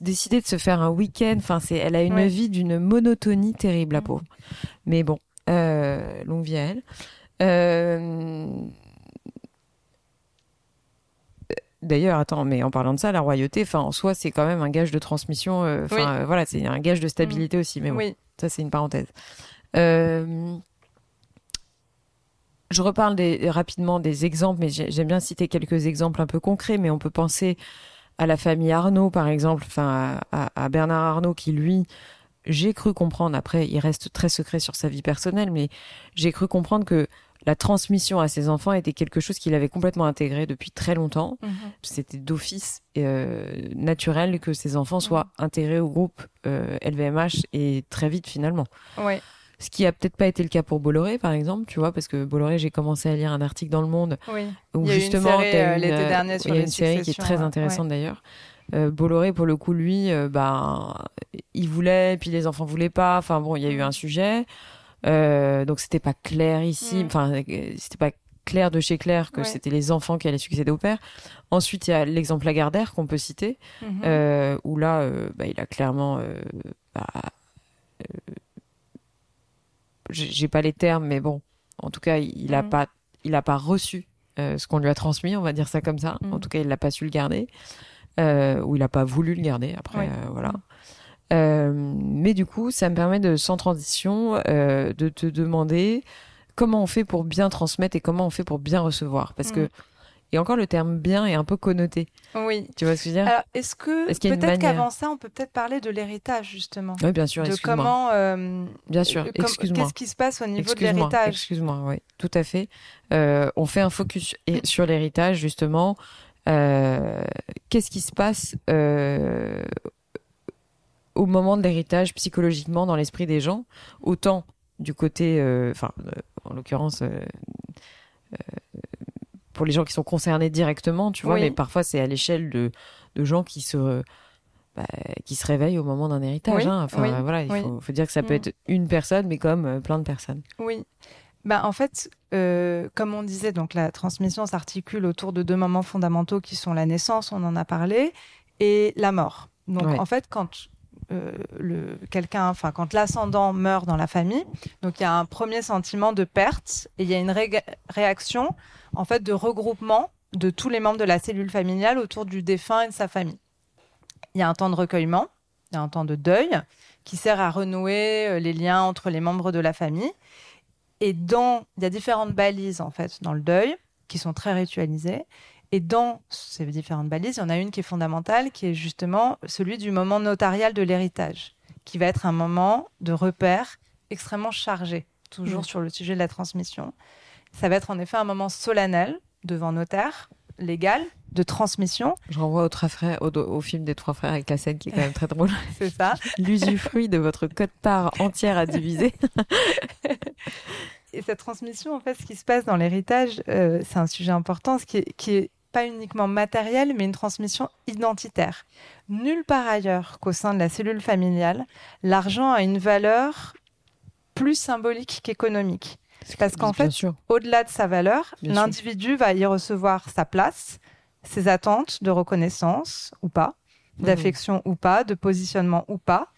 décider de se faire un week-end. Enfin c'est, elle a une Ouais. vie d'une monotonie terrible la Mm. pauvre. Mais bon, euh, longue vie à elle. Euh, D'ailleurs, attends, mais en parlant de ça, la royauté, enfin, en soi, c'est quand même un gage de transmission. euh, Enfin, Oui. euh, voilà, c'est un gage de stabilité aussi. Mais bon, Oui, ça, c'est une parenthèse. Euh, Je reparle des, rapidement des exemples, mais j'ai- j'aime bien citer quelques exemples un peu concrets. Mais on peut penser à la famille Arnaud, par exemple, enfin à, à- à Bernard Arnaud, qui lui, j'ai cru comprendre. Après, il reste très secret sur sa vie personnelle, mais j'ai cru comprendre que la transmission à ses enfants était quelque chose qu'il avait complètement intégré depuis très longtemps. Mhm. C'était d'office euh, naturel que ses enfants soient intégrés au groupe euh, LVMH et très vite finalement. ouais. Ce qui a peut-être pas été le cas pour Bolloré, par exemple, tu vois, parce que Bolloré, j'ai commencé à lire un article dans Le Monde oui. où Il y a eu une justement, série, t'as euh, une, l'été euh, dernier sur il y a une série qui est très ouais. intéressante d'ailleurs. Euh, Bolloré, pour le coup, lui, euh, ben, il voulait, puis les enfants voulaient pas. Enfin bon, il y a eu un sujet, Euh, donc c'était pas clair ici. Mm. Enfin, euh, c'était pas clair de chez clair que Ouais. c'était les enfants qui allaient succéder au père. Ensuite, il y a l'exemple Lagardère qu'on peut citer, Mhm. euh, où là, euh, bah, il a clairement, euh, bah, euh, j'ai pas les termes, mais bon, en tout cas, il a Mhm. pas, il a pas reçu euh, ce qu'on lui a transmis, on va dire ça comme ça. En tout cas, il l'a pas su le garder, euh, ou il a pas voulu le garder. Après, Ouais. euh, voilà. Euh, mais du coup, ça me permet de, sans transition, euh, de te demander comment on fait pour bien transmettre et comment on fait pour bien recevoir, parce que Mhm. et encore le terme bien est un peu connoté. Oui. Tu vois ce que je veux dire? Alors, est-ce que peut-être manière? qu'avant ça, on peut peut-être parler de l'héritage justement, Oui, bien sûr. de comment, euh, Bien sûr. euh, Excuse-moi. qu'est-ce qui se passe au niveau de l'héritage? excuse-moi, oui, tout à fait. Euh, on fait un focus et- sur l'héritage, justement. Euh, Qu'est-ce qui se passe euh, au moment de l'héritage psychologiquement dans l'esprit des gens Autant du côté, euh, enfin, euh, en l'occurrence, euh, euh, pour les gens qui sont concernés directement, tu vois, Oui. mais parfois c'est à l'échelle de, de gens qui se, bah, qui se réveillent au moment d'un héritage. Oui, hein. Enfin, oui, voilà, il faut, faut dire que ça peut Mm. être une personne, mais comme plein de personnes. Oui. Ben, en fait, euh, comme on disait, donc la transmission s'articule autour de deux moments fondamentaux qui sont la naissance, on en a parlé, et la mort. Donc Ouais. en fait, quand le quelqu'un, enfin quand l'ascendant meurt dans la famille, donc il y a un premier sentiment de perte et il y a une ré- réaction en fait de regroupement de tous les membres de la cellule familiale autour du défunt et de sa famille. Il y a un temps de recueillement, il y a un temps de deuil qui sert à renouer euh, les liens entre les membres de la famille. Et dans, il y a différentes balises en fait dans le deuil qui sont très ritualisées. Et dans ces différentes balises, il y en a une qui est fondamentale, qui est justement celui du moment notarial de l'héritage, qui va être un moment de repère extrêmement chargé. toujours Mm. sur le sujet de la transmission. Ça va être en effet un moment solennel devant notaire, légal, de transmission, Je renvoie aux trois frères, au, au film des trois frères avec la scène qui est quand même très drôle. c'est ça. L'usufruit de votre code-part entière à diviser. Et cette transmission, en fait, ce qui se passe dans l'héritage, euh, c'est un sujet important, ce qui est, qui est pas uniquement matériel, mais une transmission identitaire. Nulle part ailleurs qu'au sein de la cellule familiale, l'argent a une valeur plus symbolique qu'économique. Parce qu'en fait, au-delà de sa valeur, l'individu va y recevoir sa place, ses attentes de reconnaissance ou pas, d'affection ou pas, de positionnement ou pas.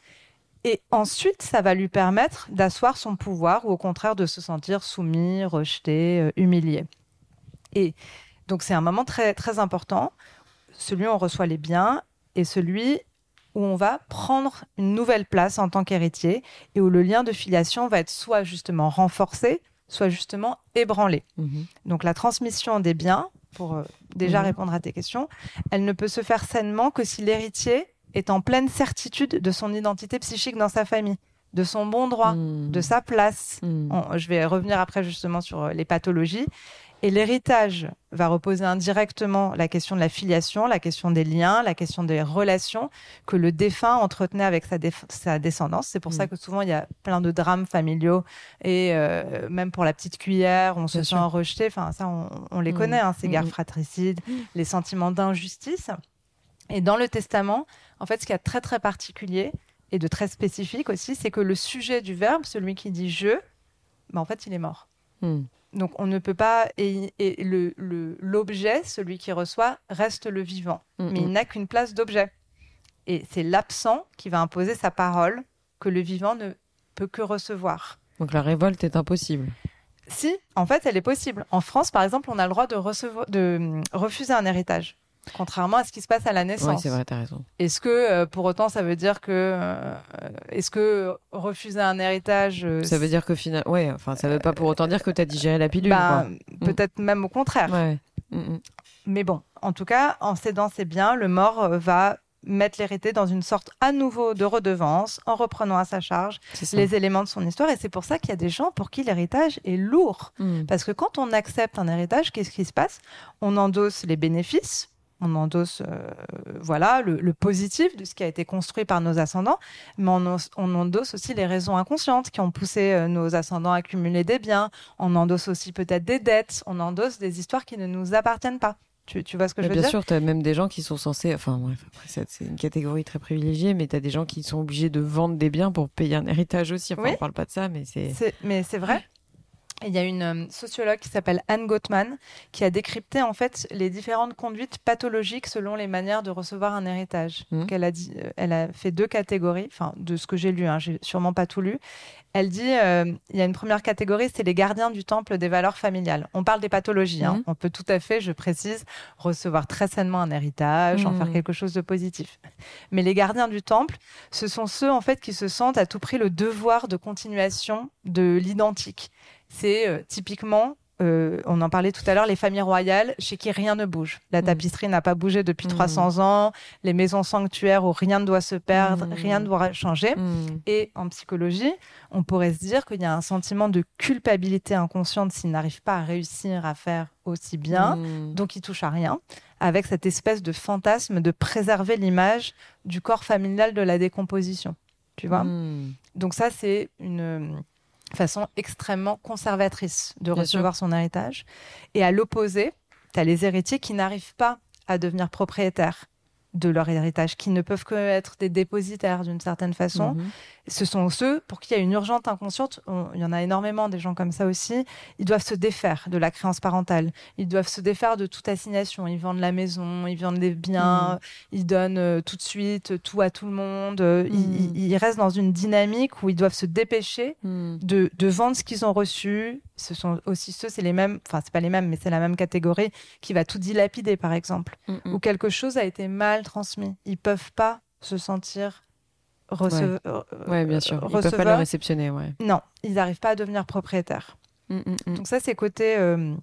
Et ensuite, ça va lui permettre d'asseoir son pouvoir ou au contraire de se sentir soumis, rejeté, euh, humilié. Et donc c'est un moment très, très important, celui où on reçoit les biens et celui où on va prendre une nouvelle place en tant qu'héritier et où le lien de filiation va être soit justement renforcé, soit justement ébranlé. Mhm. Donc la transmission des biens, pour euh, déjà Mhm. répondre à tes questions, elle ne peut se faire sainement que si l'héritier est en pleine certitude de son identité psychique dans sa famille, de son bon droit, Mhm. de sa place. On- je vais revenir après justement sur euh, les pathologies. Et l'héritage va reposer indirectement la question de la filiation, la question des liens, la question des relations que le défunt entretenait avec sa, descendance. C'est pour ça Mm. que souvent il y a plein de drames familiaux et euh, même pour la petite cuillère, on se sent rejeté. Enfin, ça, on, on les Mm. connaît, hein, ces Mm, guerres fratricides, les sentiments d'injustice. Et dans le testament, en fait, ce qui est très très particulier et de très spécifique aussi, c'est que le sujet du verbe, celui qui dit je, ben, en fait, il est mort. Mhm. Donc on ne peut pas et, et le le- l'objet, celui qui reçoit, reste le vivant, Mhm. mais il n'a qu'une place d'objet. Et c'est l'absent qui va imposer sa parole que le vivant ne peut que recevoir. Donc la révolte est impossible. Si, en fait, elle est possible. En France, par exemple, on a le droit de recevoir, de refuser un héritage. Contrairement à ce qui se passe à la Oui, naissance. c'est vrai, t'as raison. Est-ce que euh, pour autant ça veut dire que euh, est-ce que refuser un héritage euh, Ça veut dire que finalement, ouais, enfin, ça veut pas pour autant dire que t'as digéré la pilule. bah, peut-être même au contraire. Ouais. Mhm. Mais bon, en tout cas, en cédant ses biens, le mort va mettre l'hérité dans une sorte à nouveau de redevance en reprenant à sa charge les éléments de son histoire. Et c'est pour ça qu'il y a des gens pour qui l'héritage est lourd. Mhm. Parce que quand on accepte un héritage, qu'est-ce qui se passe? On endosse les bénéfices. On endosse euh, voilà le, le positif de ce qui a été construit par nos ascendants, mais on, os- on endosse aussi les raisons inconscientes qui ont poussé euh, nos ascendants à accumuler des biens. On endosse aussi peut-être des dettes. On endosse des histoires qui ne nous appartiennent pas. Tu, tu vois ce que Mais je veux bien dire? sûr, tu as même des gens qui sont censés. Enfin, bref, après, c'est une catégorie très privilégiée, mais tu as des gens qui sont obligés de vendre des biens pour payer un héritage aussi. Enfin, Oui. on parle pas de ça, mais. C'est- mais c'est vrai. Il y a une euh, sociologue qui s'appelle Anne Gottman qui a décrypté en fait les différentes conduites pathologiques selon les manières de recevoir un héritage. Donc, elle a dit, euh, elle a fait deux catégories, enfin de ce que j'ai lu, hein, j'ai sûrement pas tout lu. Elle dit, euh, il y a une première catégorie, c'est les gardiens du temple des valeurs familiales. On parle des pathologies. hein. Mhm. On peut tout à fait, je précise, recevoir très sainement un héritage, en faire quelque chose de positif. Mais les gardiens du temple, ce sont ceux en fait qui se sentent à tout prix le devoir de continuation de l'identique. C'est euh, typiquement, euh, on en parlait tout à l'heure, les familles royales chez qui rien ne bouge. La Mm. tapisserie n'a pas bougé depuis Mm. 300 ans, les maisons sanctuaires où rien ne doit se perdre, Mm. rien ne doit changer. Mhm. Et en psychologie, on pourrait se dire qu'il y a un sentiment de culpabilité inconsciente s'il n'arrive pas à réussir à faire aussi bien Mhm. donc il touche à rien, avec cette espèce de fantasme de préserver l'image du corps familial de la décomposition. Tu vois? Donc ça, c'est une façon extrêmement conservatrice de Bien recevoir son héritage. Et à l'opposé, tu as les héritiers qui n'arrivent pas à devenir propriétaires de leur héritage, qui ne peuvent que être des dépositaires d'une certaine façon. Mhm. Ce sont ceux pour qui il y a une urgente inconsciente. On- il y en a énormément des gens comme ça aussi. Ils doivent se défaire de la créance parentale. Ils doivent se défaire de toute assignation. Ils vendent la maison, ils vendent des biens, ils donnent euh, tout de suite tout à tout le monde. Euh, ils- Mhm. Ils, restent dans une dynamique où ils doivent se dépêcher Mhm. de, de vendre ce qu'ils ont reçu. Ce sont aussi ceux, c'est les mêmes, enfin c'est pas les mêmes, mais c'est la même catégorie qui va tout dilapider par exemple Mhm. où quelque chose a été mal transmis. Ils peuvent pas se sentir receve- euh, Ouais, bien sûr. Ils peuvent pas le receveurs. réceptionner, ouais. Non, ils n'arrivent pas à devenir propriétaires. Mhm, mhm. Donc ça, c'est côté euh,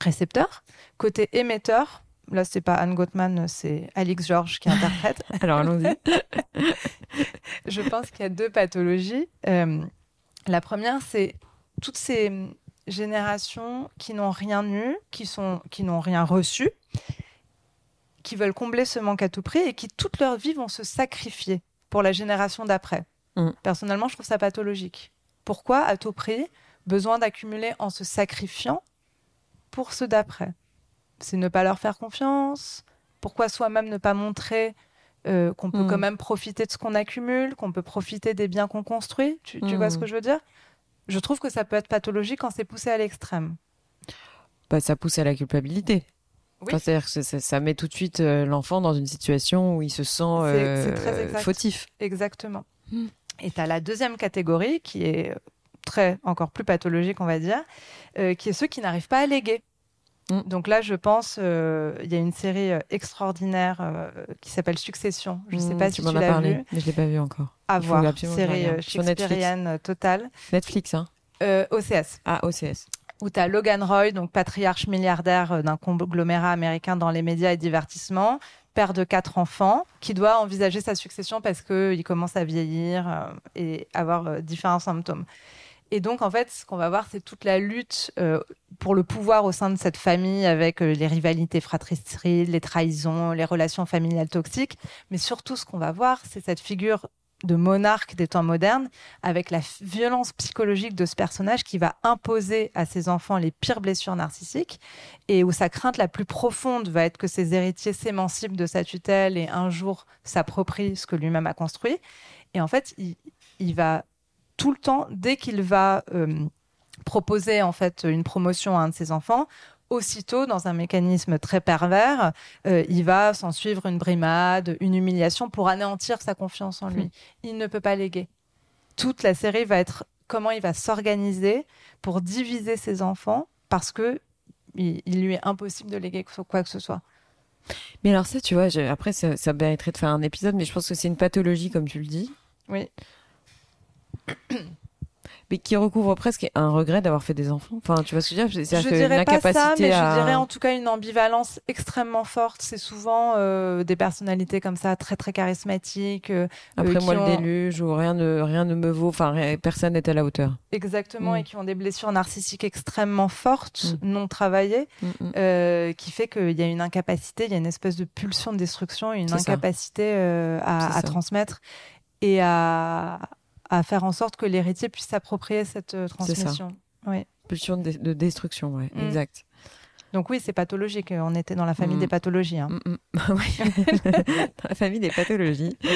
récepteur. Côté émetteur, là, c'est pas Anne Gottman, c'est Alix George qui interprète. Alors allons-y. Je pense qu'il y a deux pathologies. Euh, la première, c'est toutes ces générations qui n'ont rien eu, qui sont, qui n'ont rien reçu, qui veulent combler ce manque à tout prix et qui toute leur vie vont se sacrifier pour la génération d'après. Mm. Personnellement, je trouve ça pathologique. Pourquoi, à tout prix, besoin d'accumuler en se sacrifiant pour ceux d'après? C'est ne pas leur faire confiance? Pourquoi soi-même ne pas montrer euh, qu'on peut Mm. quand même profiter de ce qu'on accumule, qu'on peut profiter des biens qu'on construit? Tu, tu vois Mm. ce que je veux dire? Je trouve que ça peut être pathologique quand c'est poussé à l'extrême. Bah, ça pousse à la culpabilité. Oui. Enfin, C'est-à-dire que ça, met tout de suite euh, l'enfant dans une situation où il se sent euh, c'est très exact. fautif. Exactement. Mm. Et tu as la deuxième catégorie qui est très encore plus pathologique, on va dire, euh, qui est ceux qui n'arrivent pas à léguer. Mm. Donc là, je pense, euh, il y a une série euh, extraordinaire euh, qui s'appelle Succession. Je ne sais Mm, pas si tu as l'as parlé, vu. mais je l'ai pas vu encore. À Il voir. Série shakespearienne totale. Netflix, hein Euh, OCS. Ah, OCS. où tu as Logan Roy, donc patriarche milliardaire d'un conglomérat américain dans les médias et divertissements, père de quatre enfants, qui doit envisager sa succession parce qu'il commence à vieillir et avoir différents symptômes. Et donc, en fait, ce qu'on va voir, c'est toute la lutte euh, pour le pouvoir au sein de cette famille avec euh, les rivalités fratricides, les trahisons, les relations familiales toxiques. Mais surtout, ce qu'on va voir, c'est cette figure de monarque des temps modernes avec la violence psychologique de ce personnage qui va imposer à ses enfants les pires blessures narcissiques et où sa crainte la plus profonde va être que ses héritiers s'émancipent de sa tutelle et un jour s'approprient ce que lui-même a construit. Et en fait, il va tout le temps, dès qu'il va euh, proposer en fait une promotion à un de ses enfants, aussitôt, dans un mécanisme très pervers, euh, il va s'en suivre une brimade, une humiliation pour anéantir sa confiance en lui. Il ne peut pas léguer. Toute la série va être comment il va s'organiser pour diviser ses enfants parce que il, il lui est impossible de léguer quoi que ce soit. Mais alors ça, tu vois, après, ça, ça mériterait de faire un épisode, mais je pense que c'est une pathologie, comme tu le dis, Oui. mais qui recouvre presque un regret d'avoir fait des enfants. Enfin, tu vois ce que je veux dire? Je C'est-à-dire une dirais pas ça, mais à... je dirais en tout cas une ambivalence extrêmement forte. C'est souvent euh, des personnalités comme ça, très très charismatiques. euh, Après euh, moi, qui le déluge, ou rien ne, rien ne me vaut, enfin, rien- personne n'est à la hauteur. Exactement, Mm. et qui ont des blessures narcissiques extrêmement fortes, Mm. non travaillées, Mm, euh, qui fait qu'il y a une incapacité, il y a une espèce de pulsion de destruction, une incapacité à, transmettre et à, à faire en sorte que l'héritier puisse s'approprier cette euh, C'est ça. transmission. Oui. Pulsion de, de destruction, ouais, Mm. exact. Donc oui, c'est pathologique. On était dans la famille Mm. des pathologies. hein. Mm, mm. Oui. Dans la famille des pathologies.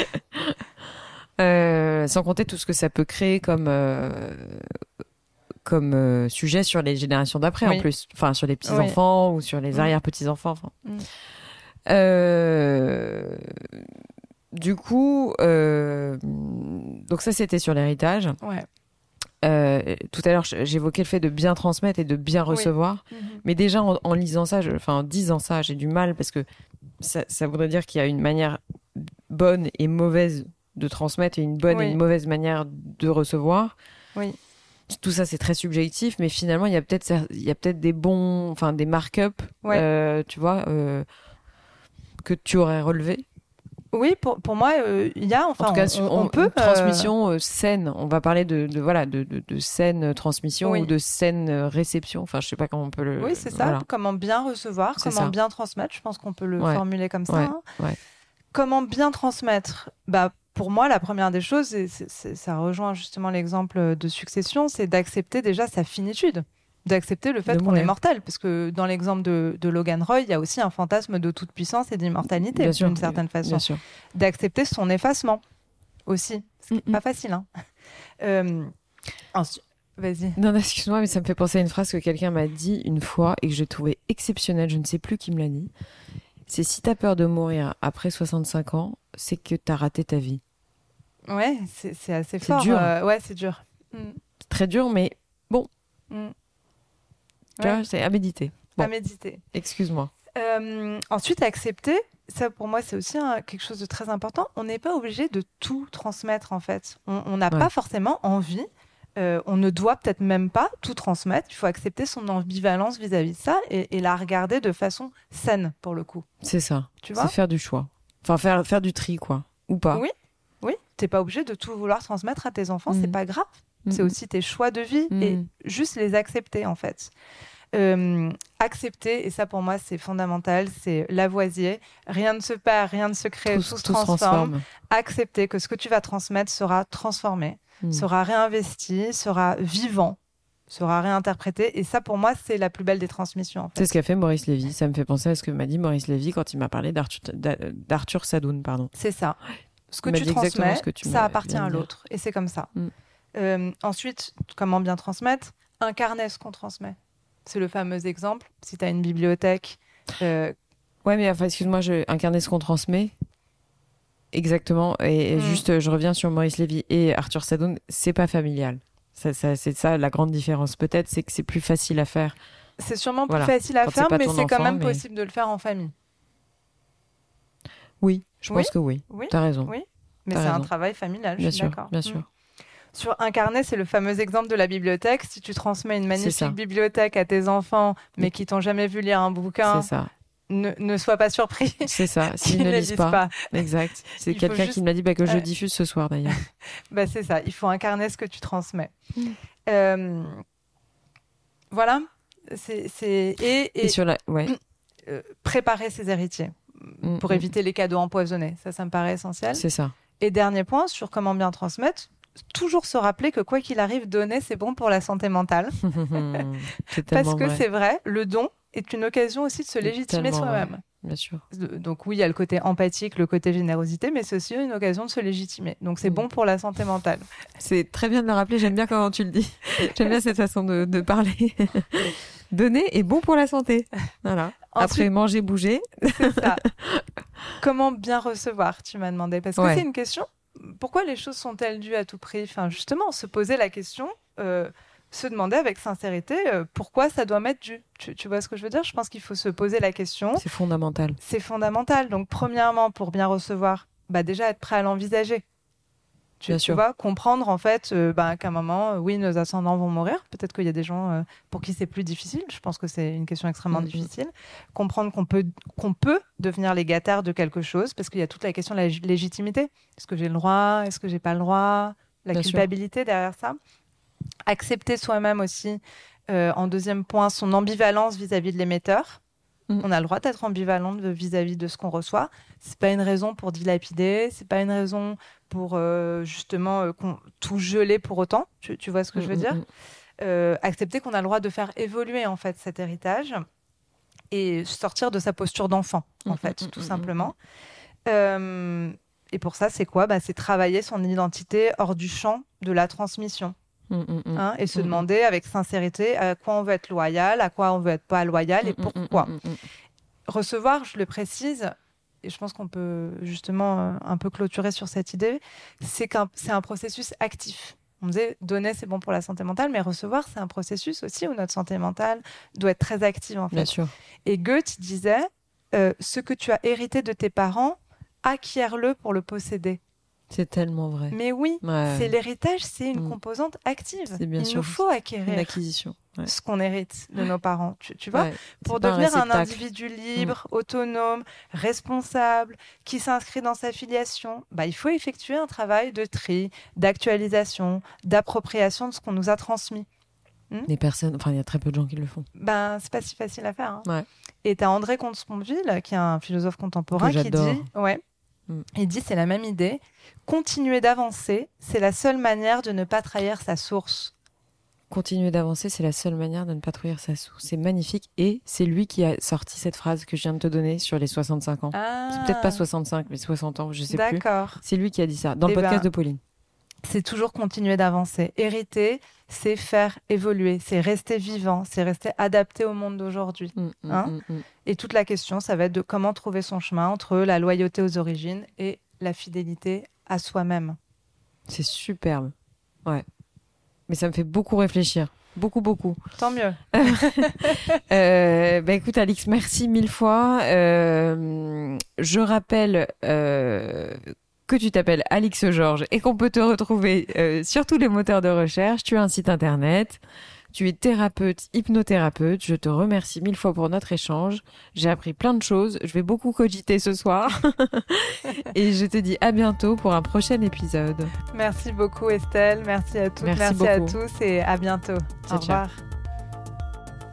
Euh, sans compter tout ce que ça peut créer comme euh, comme euh, sujet sur les générations d'après Oui. en plus, enfin sur les petits Oui. enfants ou sur les arrière petits enfants. Enfin. Mm. Du coup, euh, donc ça c'était sur l'héritage. Ouais. Euh, tout à l'heure, j'évoquais le fait de bien transmettre et de bien Oui. recevoir. Mais déjà, en, en lisant ça, je- enfin, en disant ça, j'ai du mal parce que ça, ça voudrait dire qu'il y a une manière bonne et mauvaise de transmettre et une bonne et une mauvaise manière de recevoir. Oui. Tout ça, c'est très subjectif, mais finalement, il y a peut-être, des bons, enfin, des mark-up, Ouais. euh, tu vois, euh, que tu aurais relevé. Oui, pour, pour moi, euh, il y a, enfin, en tout cas, on, sur- on on- peut. une transmission euh, saine. On va parler de, de voilà, de, de, de saine transmission Oui. ou de saine euh, réception. Enfin, je sais pas comment on peut le. Oui, c'est ça. Comment bien recevoir, comment ça. bien transmettre. Je pense qu'on peut le Ouais. formuler comme ça. Ouais, hein. ouais. Comment bien transmettre Bah, pour moi, la première des choses, et ça rejoint justement l'exemple de succession, c'est d'accepter déjà sa finitude, d'accepter le fait qu'on est mortel, parce que dans l'exemple de, de Logan Roy, il y a aussi un fantasme de toute puissance et d'immortalité d'une certaine façon. Bien sûr. D'accepter son effacement aussi, ce qui Mm, n'est pas facile. Hein. Euh, ensuite, vas-y. Non, non, excuse-moi, mais ça me fait penser à une phrase que quelqu'un m'a dit une fois et que j'ai trouvé exceptionnelle. Je ne sais plus qui me l'a dit. C'est si t'as peur de mourir après 65 ans, c'est que t'as raté ta vie. Ouais, c'est assez C'est fort. dur. euh, ouais, c'est dur. Mm, C'est très dur, mais mm. Ouais. c'est à méditer. Bon. À méditer. Excuse-moi. Euh, ensuite, accepter, ça pour moi c'est aussi un- quelque chose de très important. On n'est pas obligé de tout transmettre en fait. On n'a Ouais. pas forcément envie. euh, on ne doit peut-être même pas tout transmettre. Il faut accepter son ambivalence vis-à-vis de ça et, et la regarder de façon saine pour le coup. C'est ça. Tu C'est vois? faire du choix. Enfin, faire, faire du tri, quoi. Ou pas. Oui. Oui, t'es pas obligé de tout vouloir transmettre à tes enfants. C'est Mhm. pas grave. C'est aussi tes choix de vie et Mhm. juste les accepter en fait. Euh, accepter, et ça pour moi c'est fondamental, c'est Lavoisier. Rien ne se perd, rien ne se crée, tout, se transforme. Accepter que ce que tu vas transmettre sera transformé, Mhm. sera réinvesti, sera vivant, sera réinterprété. Et ça pour moi c'est la plus belle des transmissions. En fait. C'est ce qu'a fait Maurice Lévy. Ça me fait penser à ce que m'a dit Maurice Lévy quand il m'a parlé d'Arthur, d'A- d'Arthur Sadoun. Pardon. C'est ça. Ce que tu transmets, ce que tu ça appartient à l'autre. Et c'est comme ça. Mm. Euh, ensuite, comment bien transmettre? Incarner ce qu'on transmet. C'est le fameux exemple. Si tu as une bibliothèque, euh, Ouais, mais enfin, excuse-moi, je incarner ce qu'on transmet? Exactement. Et, et Mm. juste, je reviens sur Maurice Lévy et Arthur Sadoun. C'est pas familial. Ça, ça- c'est ça la grande différence. Peut-être, c'est que c'est plus facile à faire. c'est sûrement Voilà. plus facile à Quand faire, mais c'est quand même mais- possible de le faire en famille. Oui, je Oui. pense que oui. Oui, T'as raison. oui. Mais c'est un travail familial, Bien je suis sûr, d'accord. bien Mm. sûr. Sur incarner, c'est le fameux exemple de la bibliothèque. Si tu transmets une magnifique bibliothèque à tes enfants, mais qui t'ont jamais vu lire un bouquin, ça. ne, ne sois pas surpris. C'est ça. S'ils ne ne lisent pas. Exact. C'est quelqu'un juste- qui me l'a dit bah, que je diffuse ce soir d'ailleurs. Bah, c'est ça, il faut incarner ce que tu transmets. Mm. Euh, voilà. C'est. Et, Et, et, sur la. Ouais. euh, préparer ses héritiers Mm, pour mm. éviter les cadeaux empoisonnés. Ça, ça me paraît essentiel. C'est ça. Et dernier point sur comment bien transmettre, toujours se rappeler que quoi qu'il arrive, donner, c'est bon pour la santé mentale. Parce que c'est vrai, le don est une occasion aussi de se légitimer soi-même. Bien sûr. Donc oui, il y a le côté empathique, le côté générosité, mais c'est aussi une occasion de se légitimer. Donc c'est Mm. bon pour la santé mentale. C'est très bien de le rappeler. J'aime bien comment tu le dis. J'aime bien cette façon de, de parler. Donner est bon pour la santé. Voilà. Après manger, bouger. c'est ça. Comment bien recevoir, tu m'as demandé. Parce que Ouais. c'est une question. Pourquoi les choses sont-elles dues à tout prix? Enfin, justement, se poser la question, euh, se demander avec sincérité euh, pourquoi ça doit m'être dû? Tu, tu vois ce que je veux dire? Je pense qu'il faut se poser la question. C'est fondamental. C'est fondamental. Donc, premièrement, pour bien recevoir, bah, déjà être prêt à l'envisager. Tu, Bien tu sûr. vois, comprendre en fait euh, bah, qu'à un moment, euh, oui, nos ascendants vont mourir. Peut-être qu'il y a des gens euh, pour qui c'est plus difficile. Je pense que c'est une question extrêmement difficile. Comprendre qu'on peut, qu'on peut devenir légataire de quelque chose, parce qu'il y a toute la question de la lég- légitimité. Est-ce que j'ai le droit? Est-ce que j'ai pas le droit? La Bien sûr. culpabilité derrière ça. Accepter soi-même aussi. euh, en deuxième point, son ambivalence vis-à-vis de l'émetteur. Mhm. On a le droit d'être ambivalent vis-à-vis de ce qu'on reçoit. C'est pas une raison pour dilapider. C'est pas une raison pour euh, justement euh, tout geler pour autant. Tu, tu vois ce que je veux Mm, dire mm, mm. Euh, Accepter qu'on a le droit de faire évoluer en fait cet héritage et sortir de sa posture d'enfant en Mm, fait, mm, tout mm, mm, simplement. Euh, et pour ça, c'est quoi? Bah, C'est travailler son identité hors du champ de la transmission. Mm, mm, mm. hein, et se Mm, mm. demander avec sincérité à quoi on veut être loyal, à quoi on veut être pas loyal et Mm, mm, pourquoi. mm, mm, mm. Recevoir, je le précise, et je pense qu'on peut justement euh, un peu clôturer sur cette idée, c'est qu'un c'est un processus actif. On disait donner c'est bon pour la santé mentale, mais recevoir c'est un processus aussi où notre santé mentale doit être très active en fait. Bien sûr. Et Goethe disait euh, ce que tu as hérité de tes parents, acquiert-le pour le posséder. C'est tellement vrai. Mais oui, Ouais. c'est l'héritage, c'est une Mm. composante active. C'est bien Il sûr nous faut Une acquérir acquisition. Ouais. ce qu'on hérite de nos parents. Tu, tu vois, Ouais. pour devenir un, réceptacle. Mm. individu libre, autonome, responsable, qui s'inscrit dans sa filiation, bah, il faut effectuer un travail de tri, d'actualisation, d'appropriation de ce qu'on nous a transmis. Les personnes, enfin, il y a très peu de gens qui le font. Ben, c'est pas si facile à faire. hein. Ouais. Et tu as André Comte-Sponville, qui est un philosophe contemporain, qui dit, ouais, Mm. il dit c'est la même idée. Continuer d'avancer, c'est la seule manière de ne pas trahir sa source. Continuer d'avancer, c'est la seule manière de ne pas trahir sa source. C'est magnifique. Et c'est lui qui a sorti cette phrase que je viens de te donner sur les 65 ans. C'est peut-être pas 65, mais 60 ans, je sais plus. Ah. D'accord. C'est lui qui a dit ça, dans le Eh podcast ben, de Pauline. c'est toujours continuer d'avancer. Hériter, c'est faire évoluer, c'est rester vivant, c'est rester adapté au monde d'aujourd'hui. Mm, mm, Hein mm, mm. Et toute la question, ça va être de comment trouver son chemin entre la loyauté aux origines et la fidélité à soi-même. C'est superbe. Ouais. Mais ça me fait beaucoup réfléchir. Beaucoup, beaucoup. Tant mieux. Euh, bah écoute, Alix, merci mille fois. Euh, je rappelle euh, que tu t'appelles Alix Georges et qu'on peut te retrouver euh, sur tous les moteurs de recherche. Tu as un site internet. Tu es thérapeute, hypnothérapeute. Je te remercie mille fois pour notre échange. J'ai appris plein de choses. Je vais beaucoup cogiter ce soir. et je te dis à bientôt pour un prochain épisode. Merci beaucoup Estelle. Merci à toutes. Merci, à tous et à bientôt. Au revoir.